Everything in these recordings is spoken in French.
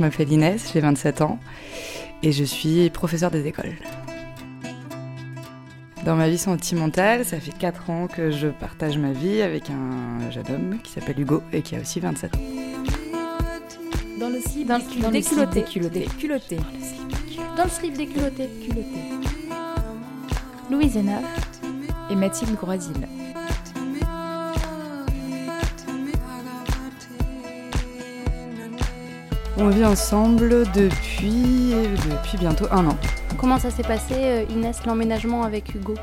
Je m'appelle Inès, j'ai 27 ans et je suis professeure des écoles. Dans ma vie sentimentale, ça fait 4 ans que je partage ma vie avec un jeune homme qui s'appelle Hugo et qui a aussi 27 ans. Dans le slip Dans des le cul- slip des culottés. culottés. Des culottés. Dans le slip des culottés. Louise Hénard Et Mathilde Groisil. On vit ensemble depuis, depuis bientôt un an. Comment ça s'est passé, euh, Inès, l'emménagement avec Hugo?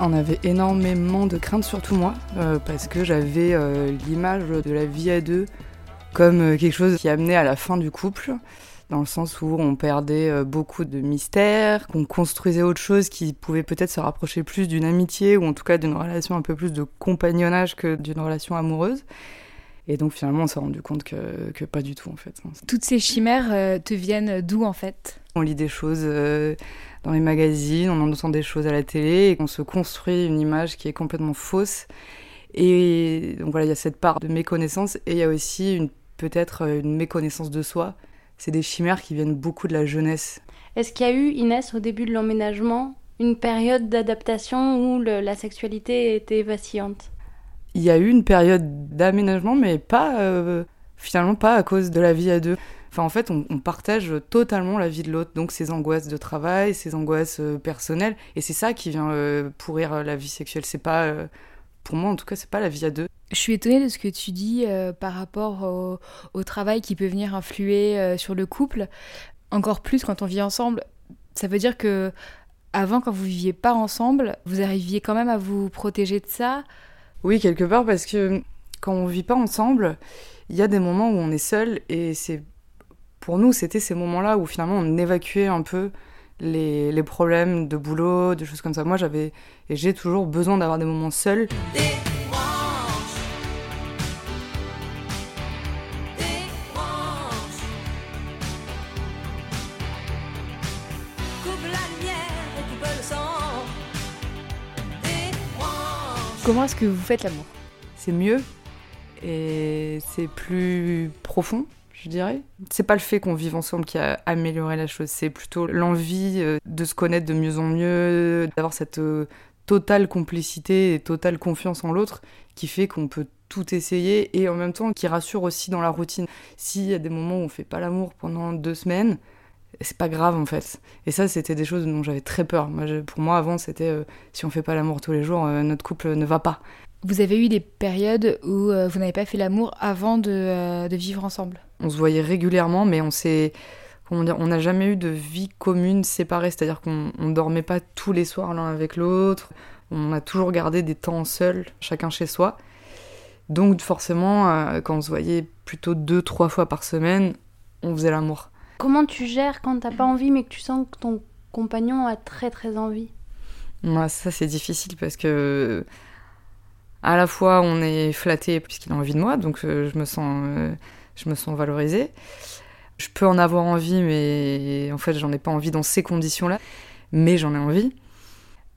On avait énormément de craintes, surtout moi, euh, parce que j'avais euh, l'image de la vie à deux comme euh, quelque chose qui amenait à la fin du couple, dans le sens où on perdait beaucoup de mystères, qu'on construisait autre chose qui pouvait peut-être se rapprocher plus d'une amitié ou en tout cas d'une relation un peu plus de compagnonnage que d'une relation amoureuse. Et donc finalement on s'est rendu compte que, que pas du tout en fait. Toutes ces chimères euh, te viennent d'où en fait? On lit des choses euh, dans les magazines, on entend des choses à la télé et qu'on se construit une image qui est complètement fausse. Et donc voilà, il y a cette part de méconnaissance et il y a aussi une peut-être euh, une méconnaissance de soi. C'est des chimères qui viennent beaucoup de la jeunesse. Est-ce qu'il y a eu, Inès, au début de l'emménagement, une période d'adaptation où le- la sexualité était vacillante? Il y a eu une période d'aménagement, mais pas euh, finalement pas à cause de la vie à deux. Enfin, en fait, on, partage totalement la vie de l'autre, donc ses angoisses de travail, ses angoisses euh, personnelles, et c'est ça qui vient euh, pourrir la vie sexuelle. C'est pas, pour moi en tout cas, c'est pas la vie à deux. Je suis étonnée de ce que tu dis par rapport au, au travail qui peut venir influer sur le couple. Encore plus quand on vit ensemble. Ça veut dire que avant, quand vous viviez pas ensemble, vous arriviez quand même à vous protéger de ça. Oui, quelque part, parce que quand on vit pas ensemble, il y a des moments où on est seul, et c'est pour nous, c'était ces moments-là où finalement on évacuait un peu les, les problèmes de boulot, des choses comme ça. Moi, j'avais et j'ai toujours besoin d'avoir des moments seuls. Comment est-ce que vous faites l'amour? C'est mieux et c'est plus profond, je dirais. C'est pas le fait qu'on vive ensemble qui a amélioré la chose, c'est plutôt l'envie euh, de se connaître de mieux en mieux, d'avoir cette euh, totale complicité et totale confiance en l'autre qui fait qu'on peut tout essayer et en même temps qui rassure aussi dans la routine. S'il y a des moments où on fait pas l'amour pendant deux semaines, c'est pas grave en fait. Et ça, c'était des choses dont j'avais très peur. Moi, je- pour moi, avant, c'était euh, si on fait pas l'amour tous les jours, euh, notre couple ne va pas. Vous avez eu des périodes où euh, vous n'avez pas fait l'amour avant de, de vivre ensemble? On se voyait régulièrement, mais on s'est. Comment dire On n'a jamais eu de vie commune séparée, c'est-à-dire qu'on on dormait pas tous les soirs l'un avec l'autre. On a toujours gardé des temps seuls, chacun chez soi. Donc, forcément, quand on se voyait plutôt deux, trois fois par semaine, on faisait l'amour. Comment tu gères quand t'as pas envie mais que tu sens que ton compagnon a très très envie? Moi, ça, c'est difficile parce que. À la fois, on est flatté puisqu'il a envie de moi, donc euh, je me sens, euh, je me sens valorisée. Je peux en avoir envie, mais en fait, j'en ai pas envie dans ces conditions-là, mais j'en ai envie.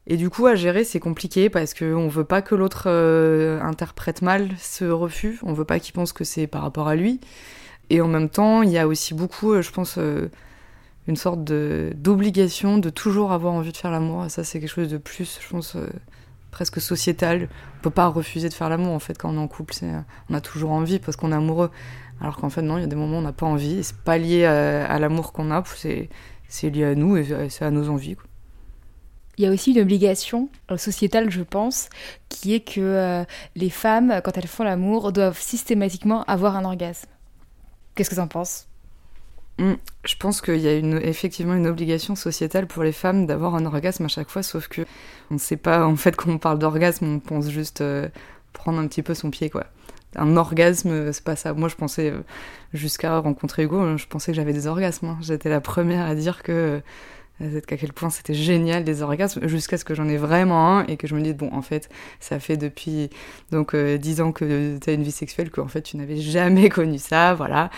Et du coup, à gérer, c'est compliqué parce qu'on veut pas que l'autre euh, interprète mal ce refus, on veut pas qu'il pense que c'est par rapport à lui. Et en même temps, il y a aussi beaucoup, euh, je pense, euh, une sorte d'obligation de toujours avoir envie de faire l'amour. Ça, c'est quelque chose de plus, je pense, euh, presque sociétal. On peut pas refuser de faire l'amour, en fait, quand on est en couple. on a toujours envie parce qu'on est amoureux. Alors qu'en fait, non, il y a des moments où on n'a pas envie. C'est pas lié à, l'amour qu'on a, c'est lié à nous et c'est à nos envies. Il y a aussi une obligation sociétale, je pense, qui est que les femmes, quand elles font l'amour, doivent systématiquement avoir un orgasme. Qu'est-ce que t'en penses? Je pense qu'il y a effectivement une obligation sociétale pour les femmes d'avoir un orgasme à chaque fois, sauf que on ne sait pas, en fait, quand on parle d'orgasme, on pense juste euh, prendre un petit peu son pied, quoi. Un orgasme, euh, c'est pas ça. Moi, je pensais, euh, jusqu'à rencontrer Hugo, euh, je pensais que j'avais des orgasmes. hein. J'étais la première à dire que, euh, qu'à quel point c'était génial les orgasmes, jusqu'à ce que j'en ai vraiment un et que je me dise, bon, en fait, ça fait depuis donc euh, 10 ans que tu as une vie sexuelle, qu'en fait, tu n'avais jamais connu ça, voilà.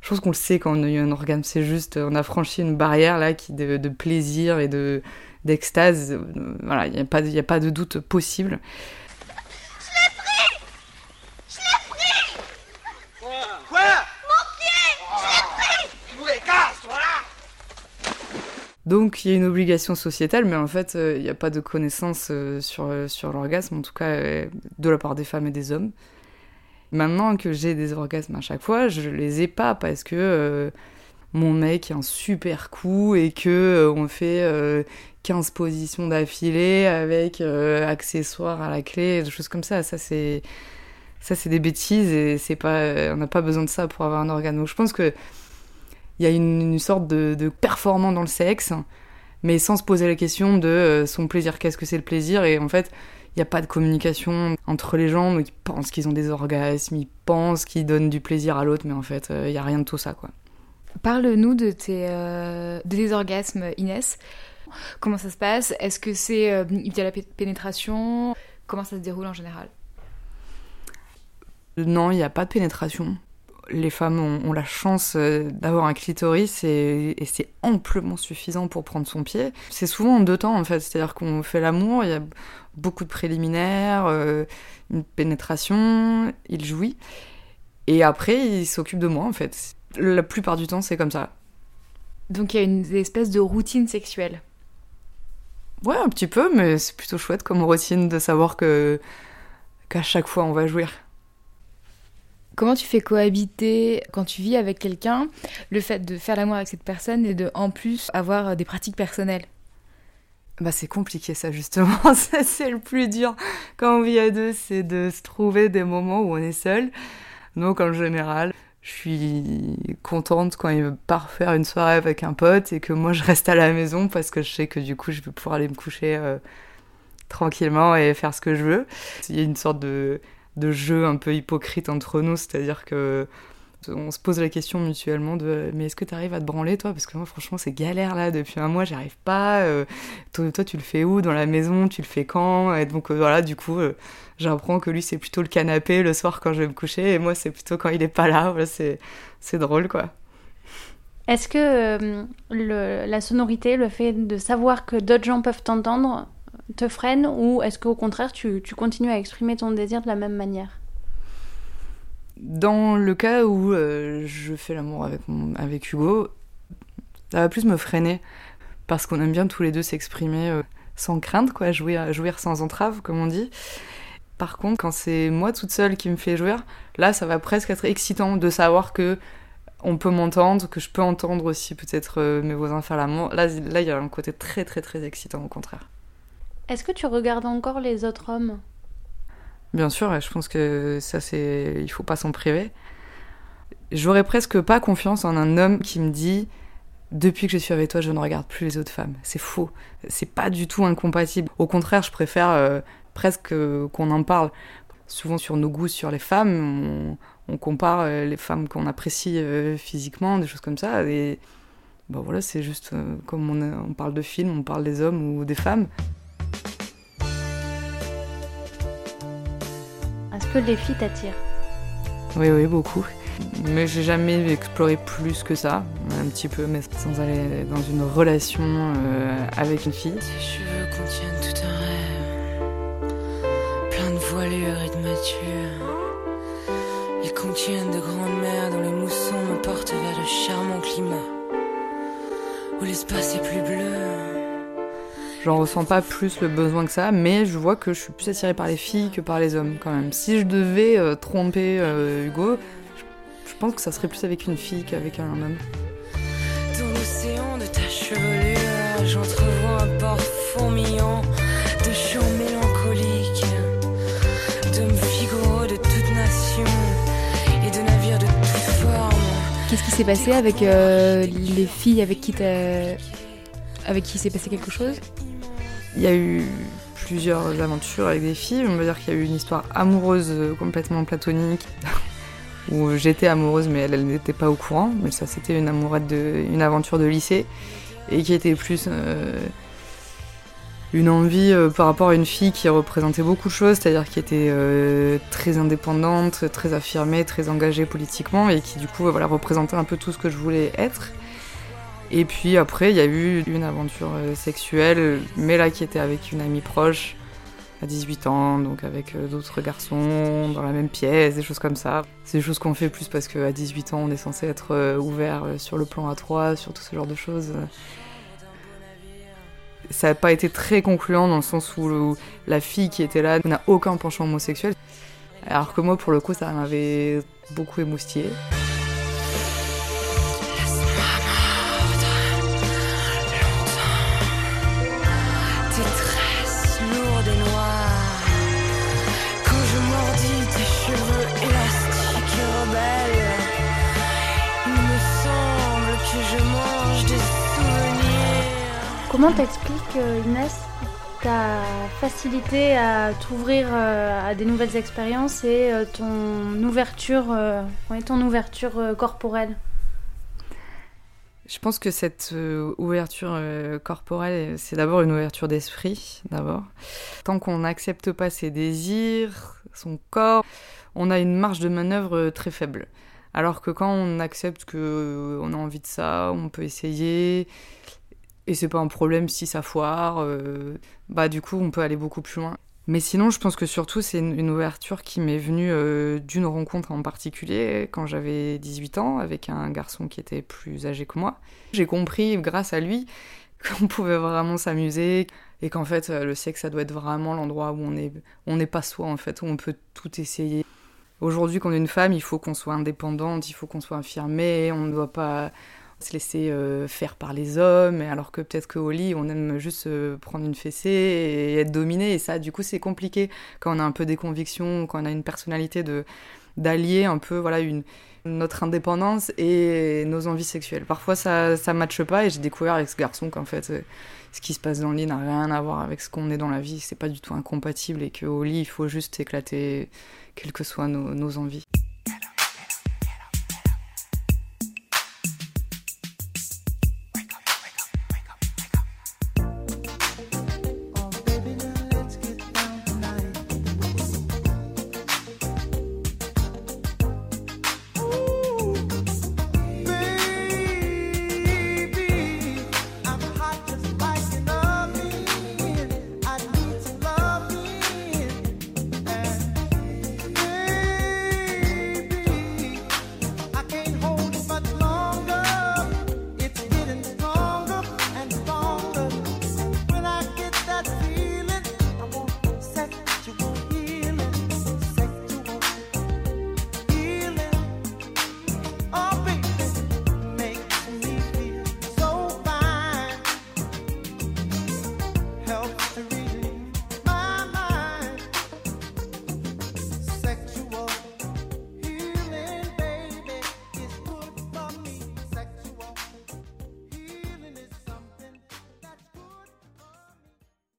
Je pense qu'on le sait quand on a eu un orgasme, c'est juste, on a franchi une barrière là qui de, plaisir et de d'extase. Euh, Voilà, il n'y a, pas il a pas de doute possible. Quoi Donc il y a une obligation sociétale, mais en fait, euh, il n'y a pas de connaissance euh, sur, euh, sur l'orgasme, en tout cas euh, de la part des femmes et des hommes. Maintenant que j'ai des orgasmes à chaque fois, je les ai pas parce que euh, mon mec est un super coup et que euh, on fait euh, 15 positions d'affilée avec euh, accessoires à la clé, des choses comme ça. Ça c'est ça c'est des bêtises et c'est pas on n'a pas besoin de ça pour avoir un orgasme. Donc je pense que il y a une, une sorte de, de performant dans le sexe, mais sans se poser la question de euh, son plaisir. Qu'est-ce que c'est le plaisir? Et en fait, il n'y a pas de communication entre les gens. Donc ils pensent qu'ils ont des orgasmes, ils pensent qu'ils donnent du plaisir à l'autre, mais en fait, euh, il n'y a rien de tout ça, quoi. Parle-nous de tes, euh, de tes orgasmes, Inès. Comment ça se passe? Est-ce que c'est euh, via la pé- pénétration? Comment ça se déroule en général? Non, il n'y a pas de pénétration. Les femmes ont, ont la chance euh, d'avoir un clitoris et, et c'est amplement suffisant pour prendre son pied. C'est souvent en deux temps en fait, c'est-à-dire qu'on fait l'amour, il y a beaucoup de préliminaires, euh, une pénétration, il jouit et après il s'occupe de moi en fait. La plupart du temps c'est comme ça. Donc il y a une espèce de routine sexuelle. Ouais, un petit peu, mais c'est plutôt chouette comme routine de savoir que qu'à chaque fois on va jouir. Comment tu fais cohabiter quand tu vis avec quelqu'un le fait de faire l'amour avec cette personne et de en plus avoir des pratiques personnelles? Bah c'est compliqué ça justement, c'est le plus dur quand on vit à deux, c'est de se trouver des moments où on est seul. Donc en général, je suis contente quand il part faire une soirée avec un pote et que moi je reste à la maison parce que je sais que du coup je vais pouvoir aller me coucher euh, tranquillement et faire ce que je veux. Il y a une sorte de, de jeu un peu hypocrite entre nous, c'est-à-dire que on se pose la question mutuellement de mais est-ce que tu arrives à te branler toi? Parce que moi franchement c'est galère là depuis un mois j'y arrive pas euh, toi, toi, tu le fais où? Dans la maison tu le fais quand? Et donc euh, voilà du coup euh, j'apprends que lui c'est plutôt le canapé le soir quand je vais me coucher et moi c'est plutôt quand il est pas là. C'est c'est drôle quoi. Est-ce que la sonorité, le fait de savoir que d'autres gens peuvent t'entendre, te freine ou est-ce qu'au contraire tu, tu continues à exprimer ton désir de la même manière? Dans le cas où euh, je fais l'amour avec, avec Hugo, ça va plus me freiner parce qu'on aime bien tous les deux s'exprimer euh, sans crainte, quoi, jouir, jouir sans entrave, comme on dit. Par contre, quand c'est moi toute seule qui me fait jouir, là, ça va presque être excitant de savoir que on peut m'entendre, que je peux entendre aussi peut-être euh, mes voisins faire l'amour. Là, là, il y a un côté très, très, très excitant au contraire. Est-ce que tu regardes encore les autres hommes? Bien sûr, je pense que ça, c'est. Il faut pas s'en priver. J'aurais presque pas confiance en un homme qui me dit Depuis que je suis avec toi, je ne regarde plus les autres femmes. C'est faux. C'est pas du tout incompatible. Au contraire, je préfère euh, presque euh, qu'on en parle. Souvent sur nos goûts sur les femmes, on, compare euh, les femmes qu'on apprécie physiquement, des choses comme ça. Et bah voilà, c'est juste comme on, on parle de films, on parle des hommes ou des femmes. Que les filles t'attirent Oui, oui, beaucoup. Mais j'ai jamais exploré plus que ça, un petit peu, mais sans aller dans une relation euh, avec une fille. Tes cheveux contiennent tout un rêve, plein de voilure et de mature. Ils contiennent de grandes mers dont les moussons me portent vers le charmant climat, où l'espace est plus bleu. J'en ressens pas plus le besoin que ça, mais je vois que je suis plus attirée par les filles que par les hommes quand même. Si je devais euh, tromper euh, Hugo, je, je pense que ça serait plus avec une fille qu'avec un homme. Dans l'océan de ta chevelure, j'entrevois un port fourmillant de chants mélancoliques, d'hommes figuraux de toute nation et de navires de toutes formes. Qu'est-ce qui s'est passé avec euh, les filles avec qui t'as... avec qui s'est passé quelque chose? Il y a eu plusieurs aventures avec des filles. On va dire qu'il y a eu une histoire amoureuse euh, complètement platonique où j'étais amoureuse mais elle, n'était pas au courant. Mais ça, c'était une amourette de, une aventure de lycée et qui était plus euh, une envie euh, par rapport à une fille qui représentait beaucoup de choses, c'est-à-dire qui était très indépendante, très affirmée, très engagée politiquement et qui du coup voilà représentait un peu tout ce que je voulais être. Et puis après, il y a eu une aventure euh, sexuelle, mais là qui était avec une amie proche, à 18 ans, donc avec euh, d'autres garçons dans la même pièce, des choses comme ça. C'est des choses qu'on fait plus parce qu'à 18 ans, on est censé être euh, ouvert sur le plan A3, sur tout ce genre de choses. ça n'a pas été très concluant dans le sens où la fille qui était là n'a aucun penchant homosexuel. Alors que moi, pour le coup, ça m'avait beaucoup émoustillé. Comment t'expliques, euh, Inès, ta facilité à t'ouvrir euh, à des nouvelles expériences et euh, ton ouverture, ouais, ton ouverture corporelle? Je pense que cette ouverture corporelle, c'est d'abord une ouverture d'esprit, d'abord. Tant qu'on n'accepte pas ses désirs, son corps, on a une marge de manœuvre très faible. Alors que quand on accepte que euh, on a envie de ça, on peut essayer, et c'est pas un problème si ça foire, euh, bah du coup on peut aller beaucoup plus loin. Mais sinon, je pense que surtout, c'est une, ouverture qui m'est venue euh, d'une rencontre en particulier quand j'avais 18 ans avec un garçon qui était plus âgé que moi. J'ai compris, grâce à lui, qu'on pouvait vraiment s'amuser et qu'en fait, le sexe, ça doit être vraiment l'endroit où on est, on n'est pas soi, en fait, où on peut tout essayer. Aujourd'hui, qu'on est une femme, il faut qu'on soit indépendante, il faut qu'on soit affirmée, on ne doit pas se laisser euh, faire par les hommes, alors que peut-être qu'au lit, on aime juste euh, prendre une fessée et être dominé, et ça, du coup, c'est compliqué quand on a un peu des convictions, quand on a une personnalité de d'allier un peu voilà une notre indépendance et nos envies sexuelles. Parfois ça ça matche pas et j'ai découvert avec ce garçon qu'en fait euh, ce qui se passe dans le lit n'a rien à voir avec ce qu'on est dans la vie, c'est pas du tout incompatible et qu'au lit il faut juste éclater quelles que soient nos, nos envies.